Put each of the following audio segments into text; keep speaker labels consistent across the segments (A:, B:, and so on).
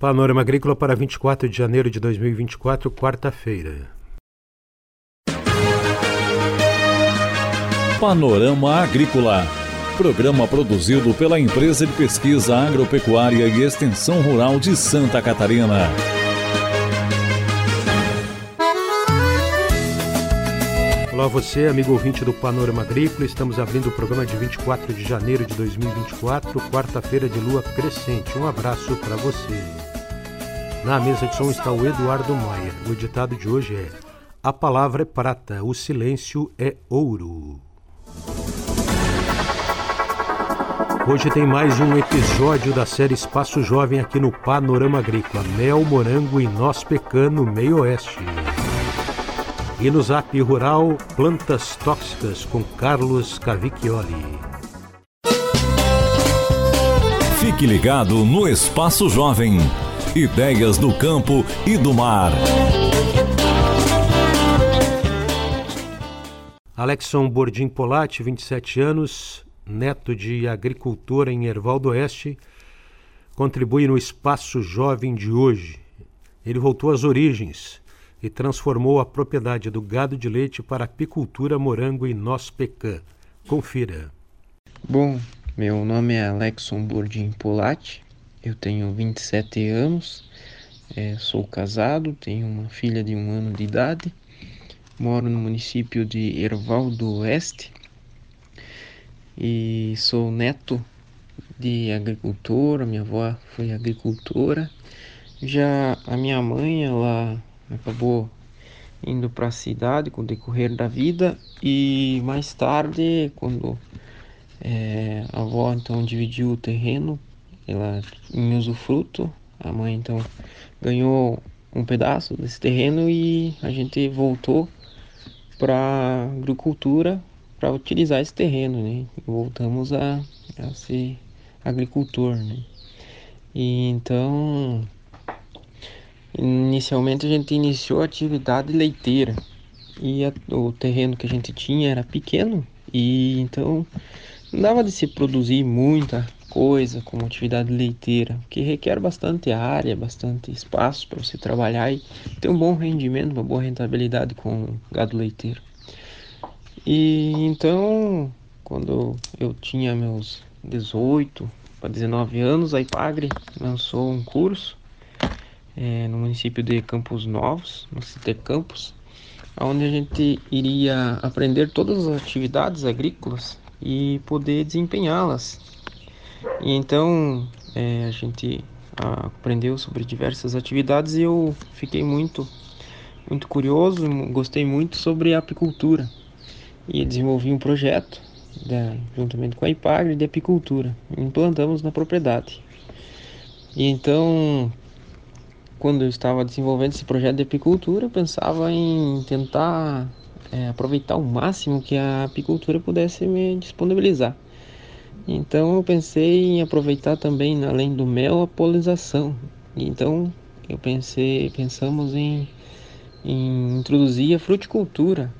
A: Panorama Agrícola para 24 de janeiro de 2024, quarta-feira.
B: Panorama Agrícola. Programa produzido pela Empresa de Pesquisa Agropecuária e Extensão Rural de Santa Catarina.
A: Olá você, amigo ouvinte do Panorama Agrícola. Estamos abrindo o programa de 24 de janeiro de 2024, quarta-feira de lua crescente. Um abraço para você. Na mesa de som está o Eduardo Maia. O ditado de hoje é: A palavra é prata, o silêncio é ouro. Hoje tem mais um episódio da série Espaço Jovem aqui no Panorama Agrícola. Mel, morango e nós pecando meio oeste. E no Zap Rural, Plantas Tóxicas com Carlos Cavicchioli.
B: Fique ligado no Espaço Jovem. Ideias do campo e do mar.
A: Alexson Bordim Polatti, 27 anos, neto de agricultor em Erval do Oeste, contribui no Espaço Jovem de hoje. Ele voltou às origens e transformou a propriedade do gado de leite para apicultura, morango e noz pecan. Confira.
C: Bom, meu nome é Alexson Bordim Polatti, eu tenho 27 anos, é, sou casado, tenho uma filha de um ano de idade, moro no município de Erval do Oeste e sou neto de agricultor, a minha avó foi agricultora. Já a minha mãe, ela acabou indo para a cidade com o decorrer da vida e mais tarde, quando é, a avó então dividiu o terreno ela em usufruto. A mãe então ganhou um pedaço desse terreno e a gente voltou para agricultura para utilizar esse terreno, né? Voltamos a, a ser agricultor, né? E então inicialmente a gente iniciou a atividade leiteira e a, o terreno que a gente tinha era pequeno e então não dava de se produzir muita coisa como atividade leiteira, que requer bastante área, bastante espaço para você trabalhar e ter um bom rendimento, uma boa rentabilidade com gado leiteiro. E então, quando eu tinha meus 18 para 19 anos, a IPAGRE lançou um curso é, no município de Campos Novos, no CT Campos, onde a gente iria aprender todas as atividades agrícolas e poder desempenhá-las e então é, a gente aprendeu sobre diversas atividades e eu fiquei muito, muito curioso, gostei muito sobre apicultura e desenvolvi um projeto da, juntamente com a IPAGRE de apicultura. Implantamos na propriedade. E então, quando eu estava desenvolvendo esse projeto de apicultura, eu pensava em tentar é, aproveitar o máximo que a apicultura pudesse me disponibilizar. Então eu pensei em aproveitar também, além do mel, a polinização. Então eu pensei, pensamos em, em introduzir a fruticultura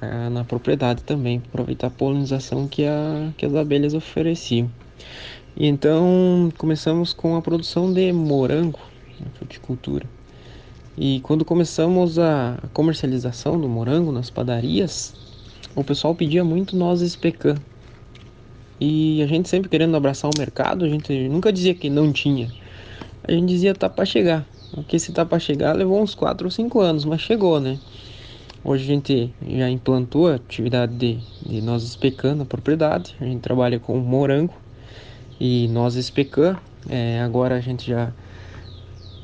C: ah, na propriedade também, aproveitar a polinização que, a, que as abelhas ofereciam. E então começamos com a produção de morango na fruticultura. E quando começamos a comercialização do morango nas padarias, o pessoal pedia muito nozes pecan. E a gente sempre querendo abraçar o mercado, a gente nunca dizia que não tinha. A gente dizia tá para chegar. Porque se tá para chegar levou uns 4 ou 5 anos, mas chegou, né? Hoje a gente já implantou a atividade de, de nozes pecan na propriedade. A gente trabalha com morango e nozes pecan. É, agora a gente já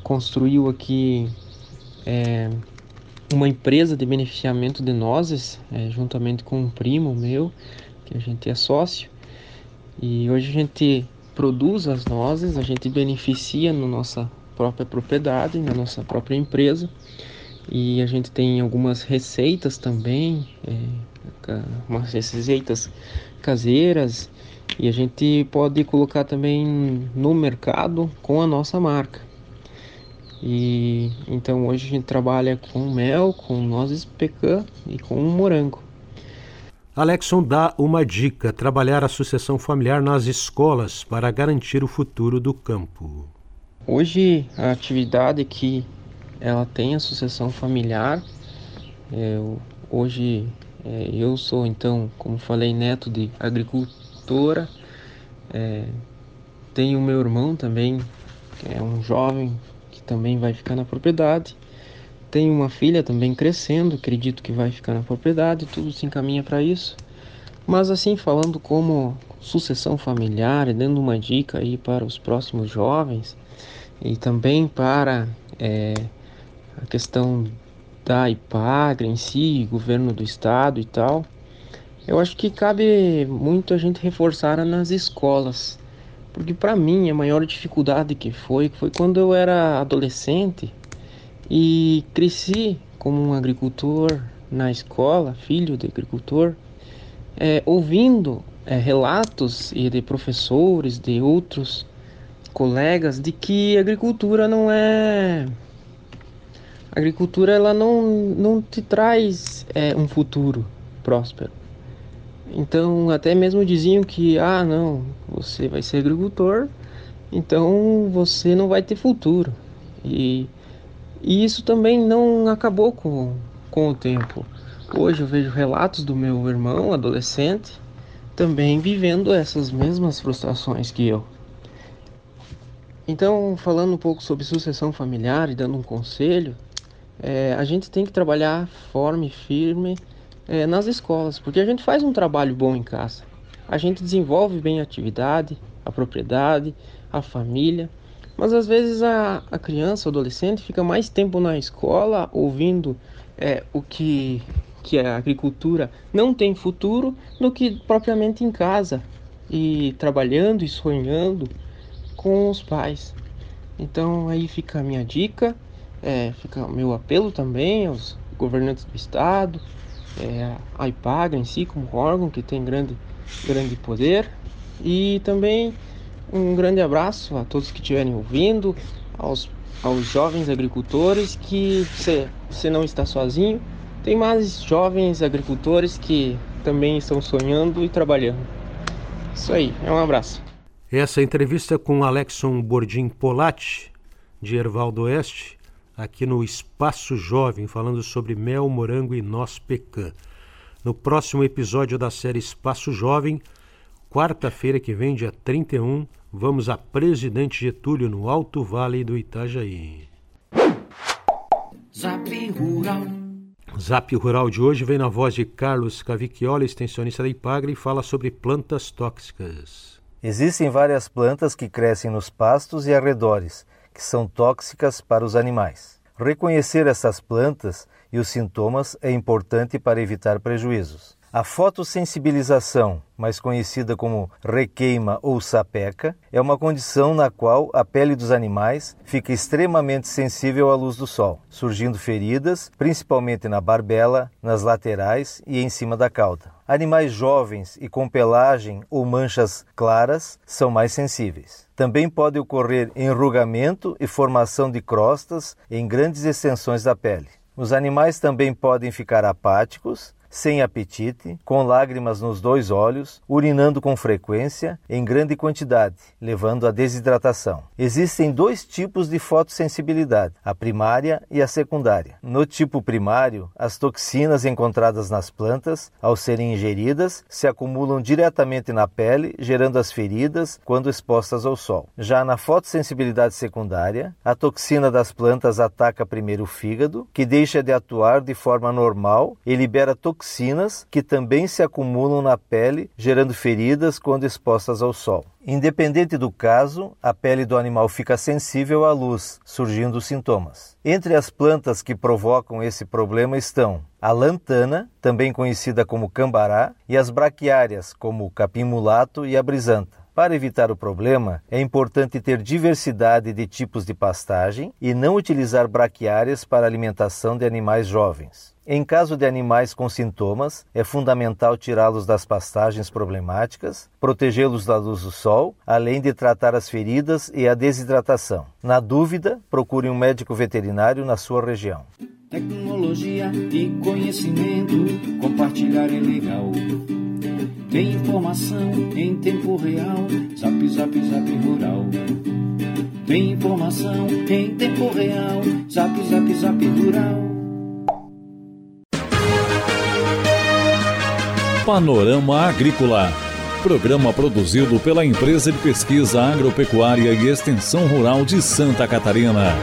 C: construiu aqui é, uma empresa de beneficiamento de nozes, é, juntamente com um primo meu, que a gente é sócio. E hoje a gente produz as nozes, a gente beneficia na nossa própria propriedade, na nossa própria empresa. E a gente tem algumas receitas também, é, umas receitas caseiras, e a gente pode colocar também no mercado com a nossa marca. E então hoje a gente trabalha com mel, com nozes pecan e com morango.
A: Alexson dá uma dica: trabalhar a sucessão familiar nas escolas para garantir o futuro do campo.
C: hoje a atividade que ela tem a sucessão familiar. Eu, hoje é, eu sou então, como falei, neto de agricultora. É, tenho meu irmão também, que é um jovem que também vai ficar na propriedade. Tenho uma filha também crescendo, acredito que vai ficar na propriedade, tudo se encaminha para isso. Mas assim, falando como sucessão familiar, dando uma dica aí para os próximos jovens e também para é, a questão da IPAGRE em si, governo do estado e tal, eu acho que cabe muito a gente reforçar nas escolas. Porque para mim a maior dificuldade que foi foi quando eu era adolescente e cresci como um agricultor na escola, filho de agricultor, é, ouvindo é, relatos e de professores, de outros colegas, de que a agricultura não é a agricultura ela não, não te traz é, um futuro próspero. Então, até mesmo diziam que, ah, não, você vai ser agricultor, então você não vai ter futuro. E, e isso também não acabou com, com o tempo. Hoje eu vejo relatos do meu irmão, adolescente, também vivendo essas mesmas frustrações que eu. Então, falando um pouco sobre sucessão familiar e dando um conselho, é, a gente tem que trabalhar forme e firme é, nas escolas, porque a gente faz um trabalho bom em casa. A gente desenvolve bem a atividade, a propriedade, a família, mas às vezes a, a criança, o adolescente, fica mais tempo na escola ouvindo é, o que, que a agricultura não tem futuro do que propriamente em casa e trabalhando e sonhando com os pais. Então aí fica a minha dica é, fica o meu apelo também aos governantes do estado, é, a IPAGA em si como órgão que tem grande, grande poder e também um grande abraço a todos que estiverem ouvindo, aos, aos jovens agricultores que você, você não está sozinho, tem mais jovens agricultores que também estão sonhando e trabalhando. Isso aí, é um abraço.
A: Essa entrevista com Alexson Bordim Polatti, de Erval do Oeste, aqui no Espaço Jovem, falando sobre mel, morango e noz pecan. No próximo episódio da série Espaço Jovem, quarta-feira que vem, dia 31, vamos a Presidente Getúlio, no Alto Vale do Itajaí. Zap Rural. Zap Rural de hoje vem na voz de Carlos Cavicchioli, extensionista da Ipagre, e fala sobre plantas tóxicas.
D: Existem várias plantas que crescem nos pastos e arredores que são tóxicas para os animais. Reconhecer essas plantas e os sintomas é importante para evitar prejuízos. A fotossensibilização, mais conhecida como requeima ou sapeca, é uma condição na qual a pele dos animais fica extremamente sensível à luz do sol, surgindo feridas, principalmente na barbela, nas laterais e em cima da cauda. Animais jovens e com pelagem ou manchas claras são mais sensíveis. Também pode ocorrer enrugamento e formação de crostas em grandes extensões da pele. Os animais também podem ficar apáticos, sem apetite, com lágrimas nos dois olhos, urinando com frequência, em grande quantidade, levando à desidratação. Existem dois tipos de fotossensibilidade, a primária e a secundária. No tipo primário, as toxinas encontradas nas plantas, ao serem ingeridas, se acumulam diretamente na pele, gerando as feridas quando expostas ao sol. Já na fotossensibilidade secundária, a toxina das plantas ataca primeiro o fígado, que deixa de atuar de forma normal e libera toxinas toxinas que também se acumulam na pele, gerando feridas quando expostas ao sol. Independente do caso, a pele do animal fica sensível à luz, surgindo sintomas. Entre as plantas que provocam esse problema estão a lantana, também conhecida como cambará, e as braquiárias, como o capim mulato e a brisanta. Para evitar o problema, é importante ter diversidade de tipos de pastagem e não utilizar braquiárias para alimentação de animais jovens. Em caso de animais com sintomas, é fundamental tirá-los das pastagens problemáticas, protegê-los da luz do sol, além de tratar as feridas e a desidratação. Na dúvida, procure um médico veterinário na sua região.
E: Tecnologia e conhecimento, compartilhar é legal. Tem informação em tempo real. Zap, zap, zap rural. Tem informação em tempo real. Zap, zap, zap rural.
B: Panorama Agrícola. Programa produzido pela Empresa de Pesquisa Agropecuária e Extensão Rural de Santa Catarina.